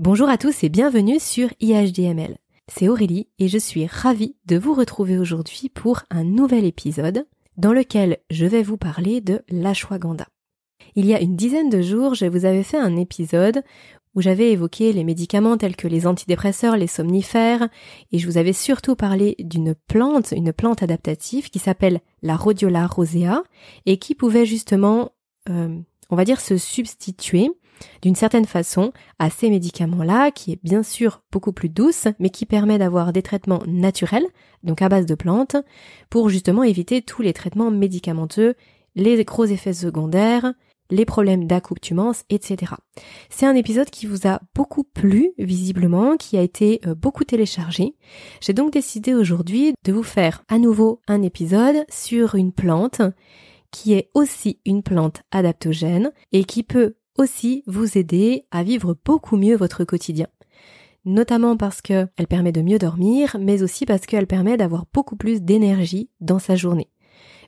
Bonjour à tous et bienvenue sur IHDML. C'est Aurélie et je suis ravie de vous retrouver aujourd'hui pour un nouvel épisode dans lequel je vais vous parler de l'ashwagandha. Il y a une dizaine de jours, je vous avais fait un épisode où j'avais évoqué les médicaments tels que les antidépresseurs, les somnifères, et je vous avais surtout parlé d'une plante, une plante adaptative qui s'appelle la Rhodiola rosea et qui pouvait justement, euh, on va dire, se substituer d'une certaine façon à ces médicaments-là, qui est bien sûr beaucoup plus douce, mais qui permet d'avoir des traitements naturels, donc à base de plantes, pour justement éviter tous les traitements médicamenteux, les gros effets secondaires, les problèmes d'accoutumance, etc. C'est un épisode qui vous a beaucoup plu, visiblement, qui a été euh, beaucoup téléchargé. J'ai donc décidé aujourd'hui de vous faire à nouveau un épisode sur une plante qui est aussi une plante adaptogène et qui peut aussi vous aider à vivre beaucoup mieux votre quotidien. Notamment parce qu'elle permet de mieux dormir, mais aussi parce qu'elle permet d'avoir beaucoup plus d'énergie dans sa journée.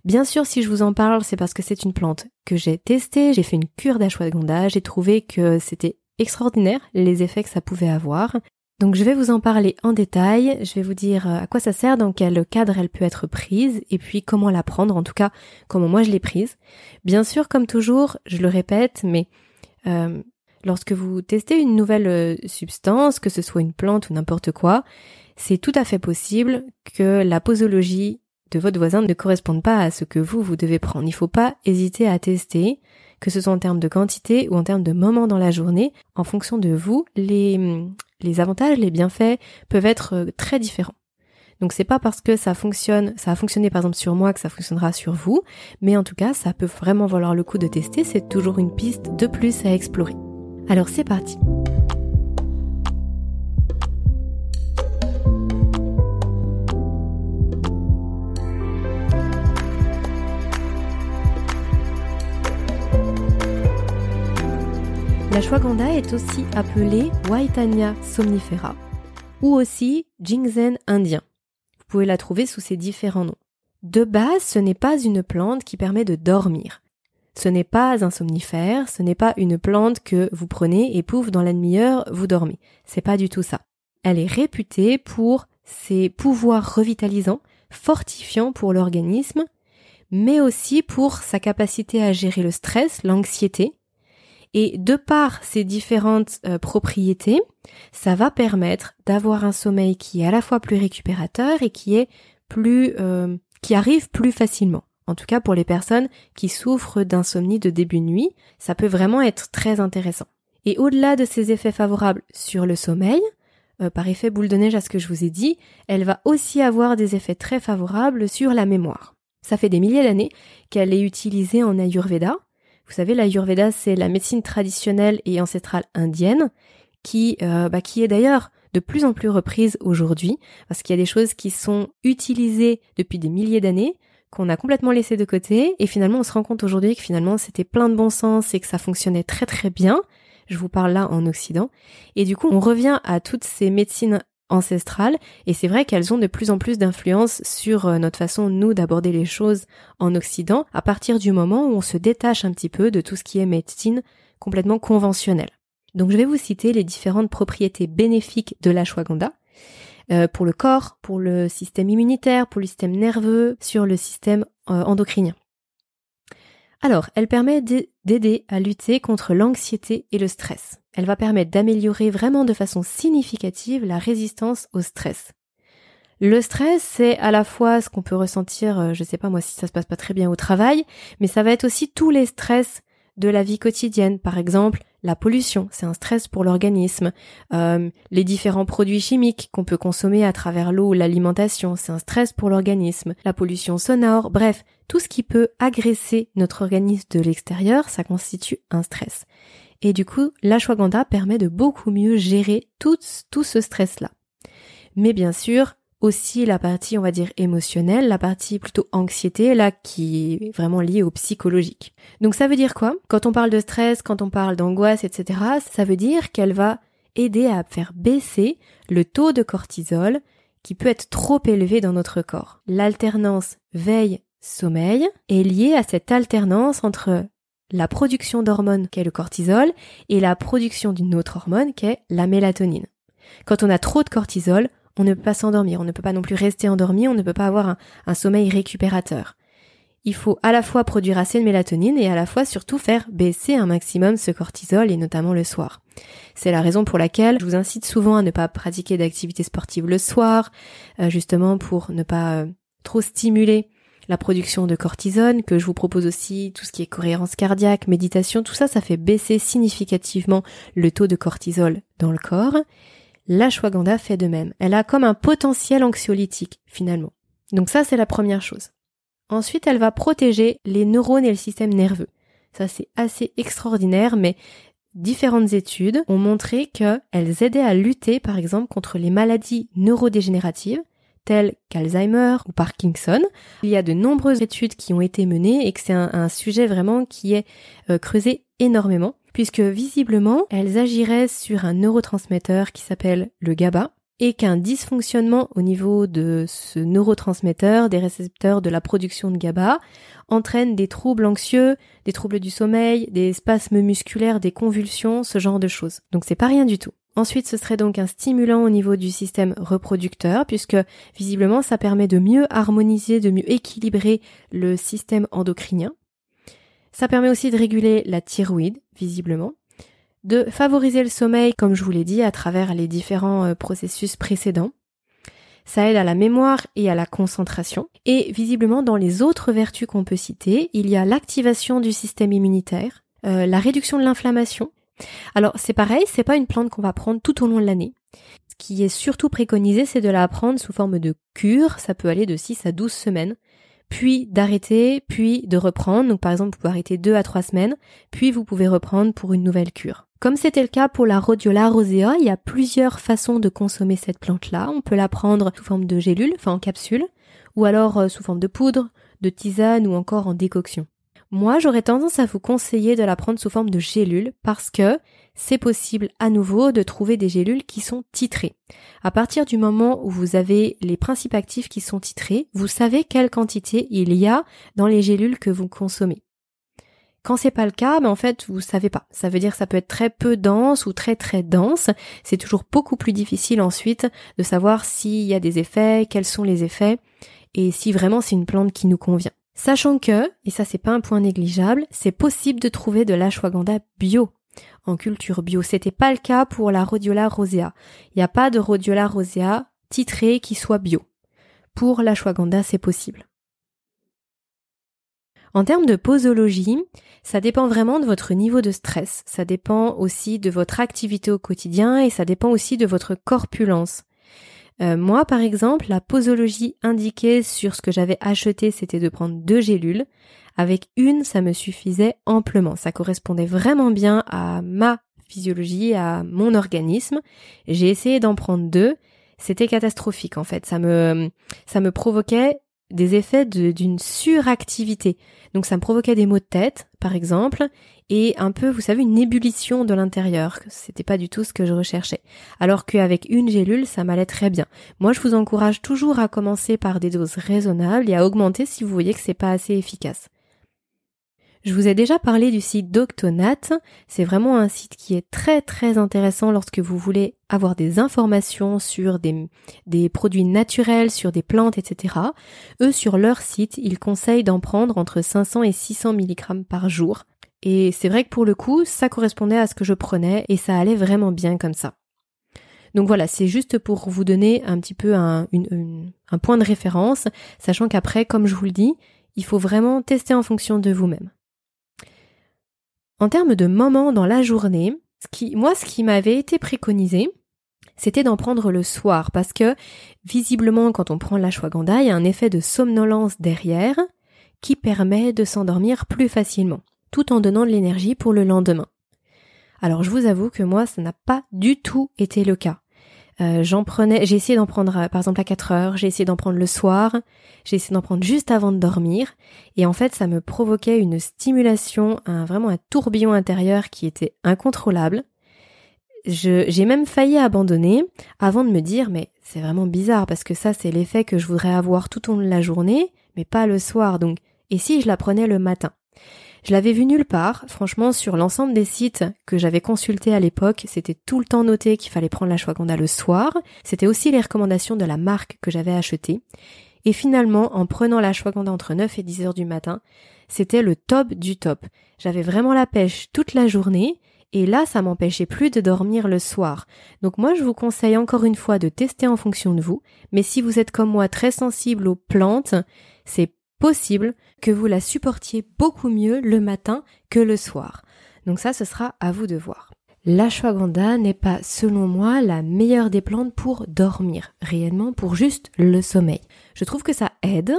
Bien sûr, si je vous en parle, c'est parce que c'est une plante que j'ai testée, j'ai fait une cure d'ashwagandha, j'ai trouvé que c'était extraordinaire les effets que ça pouvait avoir. Donc je vais vous en parler en détail, je vais vous dire euh, à quoi ça sert, dans quel cadre elle peut être prise, et puis comment la prendre, en tout cas comment moi je l'ai prise. Bien sûr, comme toujours, je le répète, mais euh, lorsque vous testez une nouvelle euh, substance, que ce soit une plante ou n'importe quoi, c'est tout à fait possible que la posologie de votre voisin ne corresponde pas à ce que vous, vous devez prendre. Il ne faut pas hésiter à tester, que ce soit en termes de quantité ou en termes de moment dans la journée. En fonction de vous, les, les avantages, les bienfaits peuvent être euh, très différents. Donc c'est pas parce que ça fonctionne, ça a fonctionné par exemple sur moi que ça fonctionnera sur vous, mais en tout cas ça peut vraiment valoir le coup de tester, c'est toujours une piste de plus à explorer. Alors c'est parti. La shwagandha est aussi appelée Waitania somnifera ou aussi Jingzen indien pouvez la trouver sous ces différents noms. De base, ce n'est pas une plante qui permet de dormir. Ce n'est pas un somnifère, ce n'est pas une plante que vous prenez et pouf, dans la demi-heure, vous dormez. C'est pas du tout ça. Elle est réputée pour ses pouvoirs revitalisants, fortifiants pour l'organisme, mais aussi pour sa capacité à gérer le stress, l'anxiété, et de par ces différentes euh, propriétés, ça va permettre d'avoir un sommeil qui est à la fois plus récupérateur et qui est plus euh, qui arrive plus facilement. En tout cas pour les personnes qui souffrent d'insomnie de début de nuit, ça peut vraiment être très intéressant. Et au-delà de ces effets favorables sur le sommeil, euh, par effet boule de neige à ce que je vous ai dit, elle va aussi avoir des effets très favorables sur la mémoire. Ça fait des milliers d'années qu'elle est utilisée en Ayurveda, vous savez, l'Ayurveda, c'est la médecine traditionnelle et ancestrale indienne, qui, euh, bah, qui est d'ailleurs de plus en plus reprise aujourd'hui, parce qu'il y a des choses qui sont utilisées depuis des milliers d'années, qu'on a complètement laissé de côté, et finalement on se rend compte aujourd'hui que finalement c'était plein de bon sens et que ça fonctionnait très très bien. Je vous parle là en Occident. Et du coup, on revient à toutes ces médecines ancestrales et c'est vrai qu'elles ont de plus en plus d'influence sur euh, notre façon nous d'aborder les choses en Occident à partir du moment où on se détache un petit peu de tout ce qui est médecine complètement conventionnelle. Donc je vais vous citer les différentes propriétés bénéfiques de l'ashwagandha euh, pour le corps, pour le système immunitaire, pour le système nerveux, sur le système euh, endocrinien. Alors, elle permet d'aider à lutter contre l'anxiété et le stress. Elle va permettre d'améliorer vraiment de façon significative la résistance au stress. Le stress, c'est à la fois ce qu'on peut ressentir, euh, je sais pas moi si ça se passe pas très bien au travail, mais ça va être aussi tous les stress de la vie quotidienne. Par exemple, la pollution, c'est un stress pour l'organisme. Euh, les différents produits chimiques qu'on peut consommer à travers l'eau l'alimentation, c'est un stress pour l'organisme. La pollution sonore, bref, tout ce qui peut agresser notre organisme de l'extérieur, ça constitue un stress. Et du coup, l'ashwagandha permet de beaucoup mieux gérer tout, tout ce stress-là. Mais bien sûr, aussi la partie, on va dire, émotionnelle, la partie plutôt anxiété, là, qui est vraiment liée au psychologique. Donc ça veut dire quoi? Quand on parle de stress, quand on parle d'angoisse, etc., ça veut dire qu'elle va aider à faire baisser le taux de cortisol qui peut être trop élevé dans notre corps. L'alternance veille-sommeil est liée à cette alternance entre la production d'hormones qui est le cortisol et la production d'une autre hormone qui est la mélatonine. Quand on a trop de cortisol, on ne peut pas s'endormir, on ne peut pas non plus rester endormi, on ne peut pas avoir un, sommeil récupérateur. Il faut à la fois produire assez de mélatonine et à la fois surtout faire baisser un maximum ce cortisol et notamment le soir. C'est la raison pour laquelle je vous incite souvent à ne pas pratiquer d'activités sportives le soir, euh, justement pour ne pas euh, trop stimuler la production de cortisone, que je vous propose aussi tout ce qui est cohérence cardiaque, méditation, tout ça, ça fait baisser significativement le taux de cortisol dans le corps. L'ashwagandha fait de même. Elle a comme un potentiel anxiolytique, finalement. Donc ça, c'est la première chose. Ensuite, elle va protéger les neurones et le système nerveux. Ça, c'est assez extraordinaire, mais différentes études ont montré qu'elles aidaient à lutter, par exemple, contre les maladies neurodégénératives, telles qu'Alzheimer ou Parkinson. Il y a de nombreuses études qui ont été menées et que c'est un, sujet vraiment qui est euh, creusé énormément, puisque visiblement, elles agiraient sur un neurotransmetteur qui s'appelle le GABA, et qu'un dysfonctionnement au niveau de ce neurotransmetteur, des récepteurs de la production de GABA, entraîne des troubles anxieux, des troubles du sommeil, des spasmes musculaires, des convulsions, ce genre de choses. Donc c'est pas rien du tout. Ensuite, ce serait donc un stimulant au niveau du système reproducteur, puisque visiblement ça permet de mieux harmoniser, de mieux équilibrer le système endocrinien. Ça permet aussi de réguler la thyroïde, visiblement de favoriser le sommeil, comme je vous l'ai dit, à travers les différents euh, processus précédents. Ça aide à la mémoire et à la concentration. Et visiblement, dans les autres vertus qu'on peut citer, il y a l'activation du système immunitaire, euh, la réduction de l'inflammation. Alors c'est pareil, c'est pas une plante qu'on va prendre tout au long de l'année. Ce qui est surtout préconisé, c'est de la prendre sous forme de cure. Ça peut aller de 6 à 12 semaines puis d'arrêter, puis de reprendre. Donc par exemple, vous pouvez arrêter deux à trois semaines, puis vous pouvez reprendre pour une nouvelle cure. Comme c'était le cas pour la rhodiola rosea, il y a plusieurs façons de consommer cette plante-là. On peut la prendre sous forme de gélule, enfin en capsule, ou alors euh, sous forme de poudre, de tisane ou encore en décoction. Moi, j'aurais tendance à vous conseiller de la prendre sous forme de gélule parce que c'est possible à nouveau de trouver des gélules qui sont titrées. À partir du moment où vous avez les principes actifs qui sont titrés, vous savez quelle quantité il y a dans les gélules que vous consommez. Quand c'est pas le cas, ben en fait, vous savez pas. Ça veut dire que ça peut être très peu dense ou très très dense. C'est toujours beaucoup plus difficile ensuite de savoir s'il y a des effets, quels sont les effets et si vraiment c'est une plante qui nous convient. Sachant que, et ça c'est pas un point négligeable, c'est possible de trouver de l'ashwagandha bio en culture bio. C'était pas le cas pour la rhodiola rosea. Il n'y a pas de rhodiola rosea titré qui soit bio. Pour l'ashwagandha, c'est possible. En termes de posologie, ça dépend vraiment de votre niveau de stress, ça dépend aussi de votre activité au quotidien et ça dépend aussi de votre corpulence. Euh, moi, par exemple, la posologie indiquée sur ce que j'avais acheté, c'était de prendre deux gélules. Avec une, ça me suffisait amplement. Ça correspondait vraiment bien à ma physiologie, à mon organisme. J'ai essayé d'en prendre deux. C'était catastrophique en fait. Ça me, ça me provoquait des effets d'une suractivité. Donc ça me provoquait des maux de tête, par exemple, et un peu, vous savez, une ébullition de l'intérieur. C'était pas du tout ce que je recherchais. Alors qu'avec une gélule, ça m'allait très bien. Moi, je vous encourage toujours à commencer par des doses raisonnables et à augmenter si vous voyez que c'est pas assez efficace. Je vous ai déjà parlé du site Doctonat. C'est vraiment un site qui est très très intéressant lorsque vous voulez avoir des informations sur des, produits naturels, sur des plantes, etc. Eux, sur leur site, ils conseillent d'en prendre entre 500 et 600 mg par jour. Et c'est vrai que pour le coup, ça correspondait à ce que je prenais et ça allait vraiment bien comme ça. Donc voilà, c'est juste pour vous donner un petit peu un point de référence, sachant qu'après, comme je vous le dis, il faut vraiment tester en fonction de vous-même. En termes de moments dans la journée, moi, ce qui m'avait été préconisé, c'était d'en prendre le soir parce que visiblement quand on prend l'ashwagandha, il y a un effet de somnolence derrière qui permet de s'endormir plus facilement, tout en donnant de l'énergie pour le lendemain. Alors je vous avoue que moi ça n'a pas du tout été le cas. Euh, j'en prenais, j'ai essayé d'en prendre euh, par exemple à 4 heures, j'ai essayé d'en prendre le soir, j'ai essayé d'en prendre juste avant de dormir, et en fait ça me provoquait une stimulation, un, vraiment un tourbillon intérieur qui était incontrôlable. j'ai même failli abandonner avant de me dire mais c'est vraiment bizarre parce que ça c'est l'effet que je voudrais avoir tout au long de la journée, mais pas le soir donc. Et si je la prenais le matin? Je l'avais vu nulle part. Franchement, sur l'ensemble des sites que j'avais consultés à l'époque, c'était tout le temps noté qu'il fallait prendre l'ashwagandha le soir. C'était aussi les recommandations de la marque que j'avais achetée. Et finalement, en prenant l'ashwagandha entre 9 et 10 heures du matin, c'était le top du top. J'avais vraiment la pêche toute la journée et là, ça m'empêchait plus de dormir le soir. Donc moi, je vous conseille encore une fois de tester en fonction de vous. Mais si vous êtes comme moi très sensible aux plantes, c'est possible que vous la supportiez beaucoup mieux le matin que le soir. Donc ça, ce sera à vous de voir. L'ashwagandha n'est pas, selon moi, la meilleure des plantes pour dormir, réellement pour juste le sommeil. Je trouve que ça aide,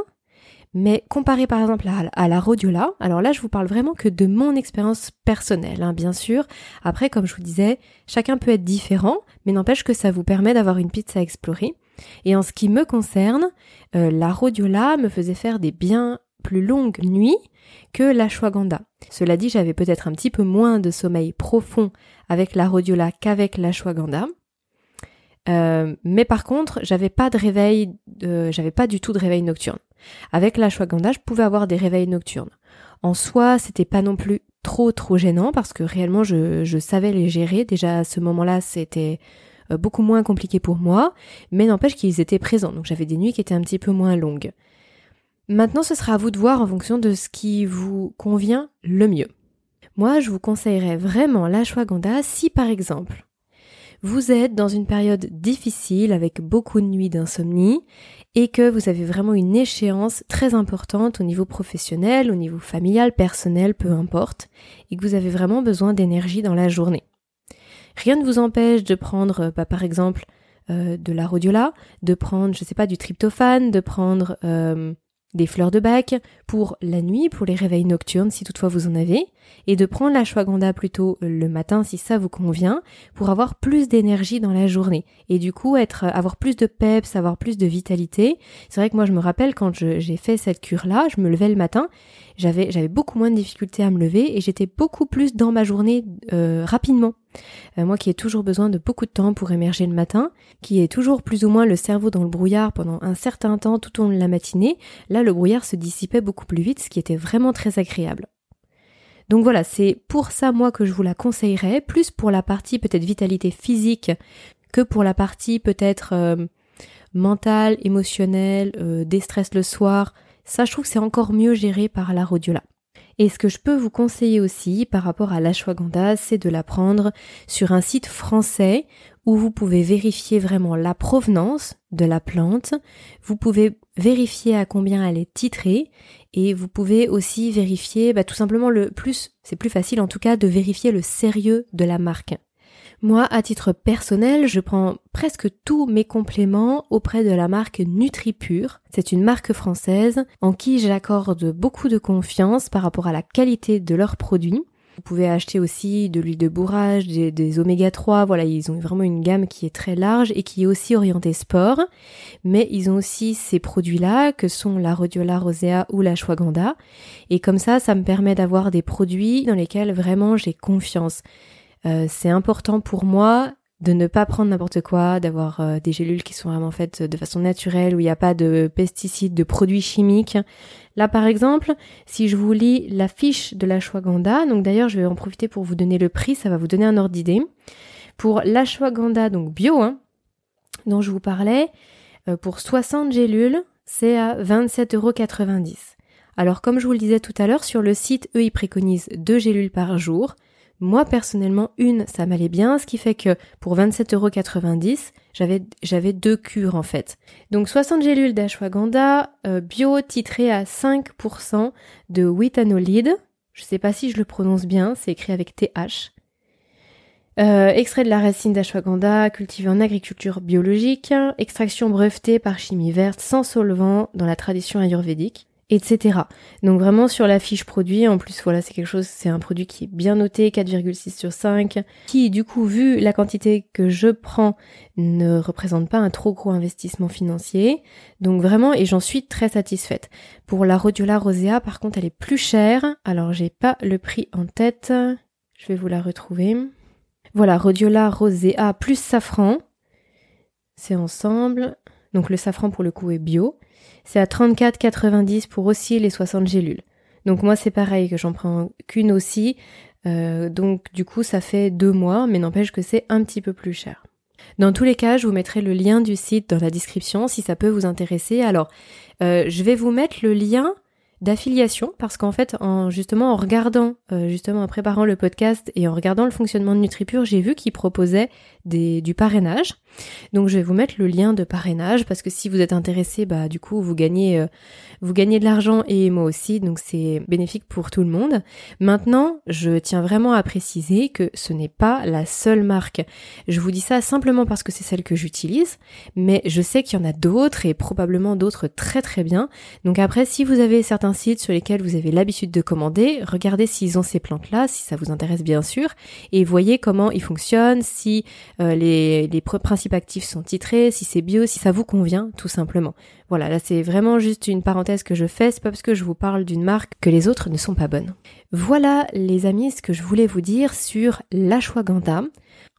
mais comparé par exemple à, la rhodiola, alors là je vous parle vraiment que de mon expérience personnelle, hein, bien sûr. Après, comme je vous disais, chacun peut être différent, mais n'empêche que ça vous permet d'avoir une piste à explorer. Et en ce qui me concerne, euh, la rhodiola me faisait faire des bien plus longues nuits que l'ashwagandha. Cela dit, j'avais peut-être un petit peu moins de sommeil profond avec la rhodiola qu'avec l'ashwagandha. Euh, mais par contre, j'avais pas de réveil, j'avais pas du tout de réveil nocturne. Avec l'ashwagandha, je pouvais avoir des réveils nocturnes. En soi, c'était pas non plus trop trop gênant parce que réellement je, je savais les gérer. Déjà à ce moment-là, c'était euh, beaucoup moins compliqué pour moi, mais n'empêche qu'ils étaient présents. Donc j'avais des nuits qui étaient un petit peu moins longues. Maintenant, ce sera à vous de voir en fonction de ce qui vous convient le mieux. Moi, je vous conseillerais vraiment l'ashwagandha si par exemple vous êtes dans une période difficile avec beaucoup de nuits d'insomnie et que vous avez vraiment une échéance très importante au niveau professionnel, au niveau familial, personnel, peu importe, et que vous avez vraiment besoin d'énergie dans la journée. Rien ne vous empêche de prendre, bah, par exemple, euh, de la rhodiola, de prendre, je sais pas, du tryptophane, de prendre euh, des fleurs de bac pour la nuit, pour les réveils nocturnes si toutefois vous en avez, et de prendre la shwaganda plutôt le matin si ça vous convient, pour avoir plus d'énergie dans la journée et du coup être avoir plus de peps, avoir plus de vitalité. C'est vrai que moi je me rappelle quand j'ai fait cette cure là, je me levais le matin, j'avais beaucoup moins de difficultés à me lever et j'étais beaucoup plus dans ma journée euh, rapidement. Euh, moi qui ai toujours besoin de beaucoup de temps pour émerger le matin, qui ai toujours plus ou moins le cerveau dans le brouillard pendant un certain temps tout au long de la matinée, là le brouillard se dissipait beaucoup plus vite, ce qui était vraiment très agréable. Donc voilà, c'est pour ça moi que je vous la conseillerais, plus pour la partie peut-être vitalité physique que pour la partie peut-être euh, mentale, émotionnelle, euh, déstress le soir. Ça je trouve que c'est encore mieux géré par la rhodiola. Et ce que je peux vous conseiller aussi par rapport à l'ashwagandha, c'est de la prendre sur un site français où vous pouvez vérifier vraiment la provenance de la plante, vous pouvez vérifier à combien elle est titrée et vous pouvez aussi vérifier bah, tout simplement le plus, c'est plus facile en tout cas de vérifier le sérieux de la marque. Moi, à titre personnel, je prends presque tous mes compléments auprès de la marque NutriPure. C'est une marque française en qui j'accorde beaucoup de confiance par rapport à la qualité de leurs produits. Vous pouvez acheter aussi de l'huile de bourrage, des, oméga 3, voilà, ils ont vraiment une gamme qui est très large et qui est aussi orientée sport. Mais ils ont aussi ces produits-là que sont la rhodiola rosea ou la shwaganda. Et comme ça, ça me permet d'avoir des produits dans lesquels vraiment j'ai confiance. Euh, c'est important pour moi de ne pas prendre n'importe quoi, d'avoir euh, des gélules qui sont vraiment faites de façon naturelle, où il n'y a pas de pesticides, de produits chimiques. Là, par exemple, si je vous lis la fiche de l'ashwagandha, donc d'ailleurs, je vais en profiter pour vous donner le prix, ça va vous donner un ordre d'idée. Pour l'ashwagandha, donc bio, hein, dont je vous parlais, euh, pour 60 gélules, c'est à 27,90€. Alors, comme je vous le disais tout à l'heure, sur le site, eux, ils préconisent deux gélules par jour. Moi, personnellement, une, ça m'allait bien, ce qui fait que pour 27,90€, j'avais, j'avais deux cures, en fait. Donc, 60 gélules d'ashwagandha, euh, bio, titré à 5% de withanolide. Je sais pas si je le prononce bien, c'est écrit avec TH. Euh, extrait de la racine d'ashwagandha cultivé en agriculture biologique, extraction brevetée par chimie verte sans solvant dans la tradition ayurvédique etc. Donc vraiment sur la fiche produit, en plus voilà c'est quelque chose, c'est un produit qui est bien noté, 4,6 sur 5, qui du coup vu la quantité que je prends ne représente pas un trop gros investissement financier. Donc vraiment et j'en suis très satisfaite. Pour la Rhodiola rosea par contre elle est plus chère, alors j'ai pas le prix en tête, je vais vous la retrouver. Voilà, Rhodiola rosea plus safran, c'est ensemble. Donc le safran pour le coup est bio. C'est à 34,90 pour aussi les 60 gélules. Donc moi c'est pareil que j'en prends qu'une aussi. Euh, donc du coup ça fait deux mois, mais n'empêche que c'est un petit peu plus cher. Dans tous les cas, je vous mettrai le lien du site dans la description si ça peut vous intéresser. Alors, euh, je vais vous mettre le lien d'affiliation parce qu'en fait en justement en regardant euh, justement en préparant le podcast et en regardant le fonctionnement de NutriPure j'ai vu qu'il proposait des, du parrainage. Donc je vais vous mettre le lien de parrainage parce que si vous êtes intéressé bah du coup vous gagnez euh, vous gagnez de l'argent et moi aussi. Donc c'est bénéfique pour tout le monde. Maintenant je tiens vraiment à préciser que ce n'est pas la seule marque. Je vous dis ça simplement parce que c'est celle que j'utilise mais je sais qu'il y en a d'autres et probablement d'autres très très bien. Donc après si vous avez certains sites sur lesquels vous avez l'habitude de commander, regardez s'ils ont ces plantes-là, si ça vous intéresse bien sûr, et voyez comment ils fonctionnent, si euh, les, principes actifs sont titrés, si c'est bio, si ça vous convient, tout simplement. Voilà, là c'est vraiment juste une parenthèse que je fais, c'est pas parce que je vous parle d'une marque que les autres ne sont pas bonnes. Voilà les amis ce que je voulais vous dire sur l'ashwagandha.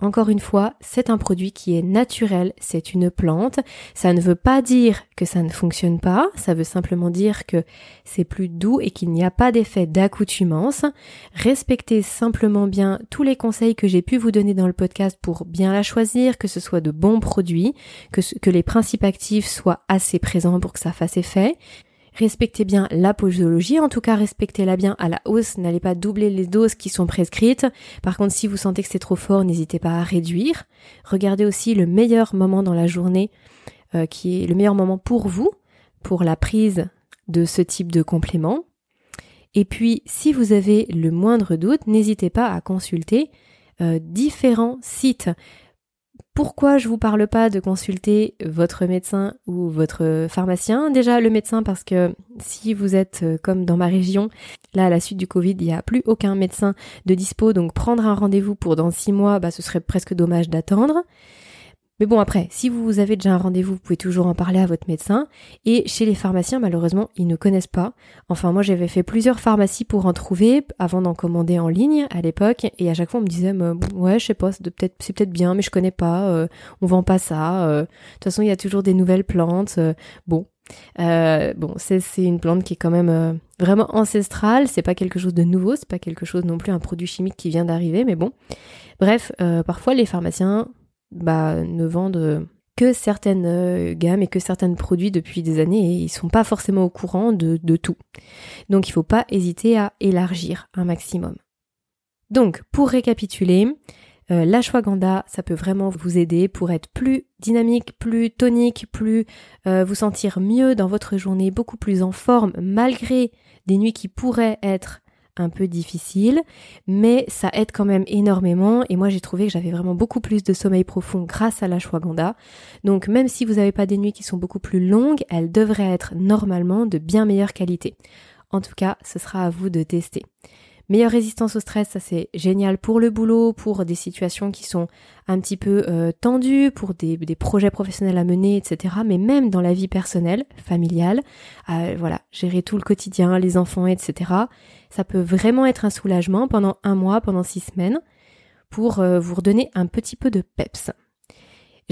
Encore une fois, c'est un produit qui est naturel, c'est une plante. Ça ne veut pas dire que ça ne fonctionne pas, ça veut simplement dire que c'est plus doux et qu'il n'y a pas d'effet d'accoutumance. Respectez simplement bien tous les conseils que j'ai pu vous donner dans le podcast pour bien la choisir, que ce soit de bons produits, que, les principes actifs soient assez présents pour que ça fasse effet. Respectez bien la posologie, en tout cas respectez-la bien à la hausse, n'allez pas doubler les doses qui sont prescrites. Par contre, si vous sentez que c'est trop fort, n'hésitez pas à réduire. Regardez aussi le meilleur moment dans la journée, euh, qui est le meilleur moment pour vous, pour la prise de ce type de complément. Et puis, si vous avez le moindre doute, n'hésitez pas à consulter euh, différents sites. Pourquoi je vous parle pas de consulter votre médecin ou votre pharmacien? Déjà le médecin parce que si vous êtes euh, comme dans ma région, là à la suite du Covid, il n'y a plus aucun médecin de dispo, donc prendre un rendez-vous pour dans six mois, bah, ce serait presque dommage d'attendre. Mais bon, après, si vous avez déjà un rendez-vous, vous pouvez toujours en parler à votre médecin. Et chez les pharmaciens, malheureusement, ils ne connaissent pas. Enfin, moi, j'avais fait plusieurs pharmacies pour en trouver avant d'en commander en ligne à l'époque. Et à chaque fois, on me disait, ouais, je sais pas, c'est peut-être, bien, mais je connais pas. Euh, on vend pas ça. Euh. de toute façon, il y a toujours des nouvelles plantes. Euh. bon, bon, c'est, c'est une plante qui est quand même vraiment ancestrale. C'est pas quelque chose de nouveau. C'est pas quelque chose non plus un produit chimique qui vient d'arriver. Mais bon, bref, parfois les pharmaciens bah, ne vendent que certaines euh, gammes et que certains produits depuis des années et ils sont pas forcément au courant de, tout. Donc il faut pas hésiter à élargir un maximum. Donc pour récapituler, euh, l'ashwagandha, ça peut vraiment vous aider pour être plus dynamique, plus tonique, plus euh, vous sentir mieux dans votre journée, beaucoup plus en forme malgré des nuits qui pourraient être un peu difficile, mais ça aide quand même énormément et moi j'ai trouvé que j'avais vraiment beaucoup plus de sommeil profond grâce à la l'ashwagandha. Donc même si vous n'avez pas des nuits qui sont beaucoup plus longues, elles devraient être normalement de bien meilleure qualité. En tout cas, ce sera à vous de tester. Meilleure résistance au stress, ça c'est génial pour le boulot, pour des situations qui sont un petit peu euh, tendues, pour des, projets professionnels à mener, etc. Mais même dans la vie personnelle, familiale, euh, voilà, gérer tout le quotidien, les enfants, etc. Ça peut vraiment être un soulagement pendant un mois, pendant six semaines, pour euh, vous redonner un petit peu de peps.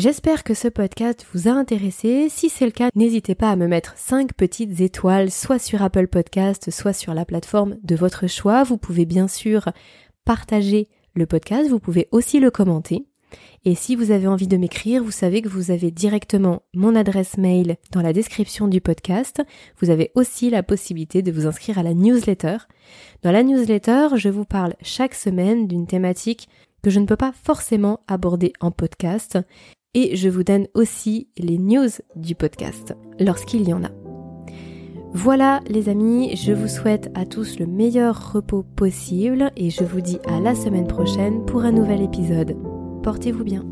J'espère que ce podcast vous a intéressé. Si c'est le cas, n'hésitez pas à me mettre 5 petites étoiles, soit sur Apple Podcast, soit sur la plateforme de votre choix. Vous pouvez bien sûr partager le podcast, vous pouvez aussi le commenter. Et si vous avez envie de m'écrire, vous savez que vous avez directement mon adresse mail dans la description du podcast. Vous avez aussi la possibilité de vous inscrire à la newsletter. Dans la newsletter, je vous parle chaque semaine d'une thématique que je ne peux pas forcément aborder en podcast et je vous donne aussi les news du podcast lorsqu'il y en a. Voilà les amis, je vous souhaite à tous le meilleur repos possible et je vous dis à la semaine prochaine pour un nouvel épisode. Portez-vous bien.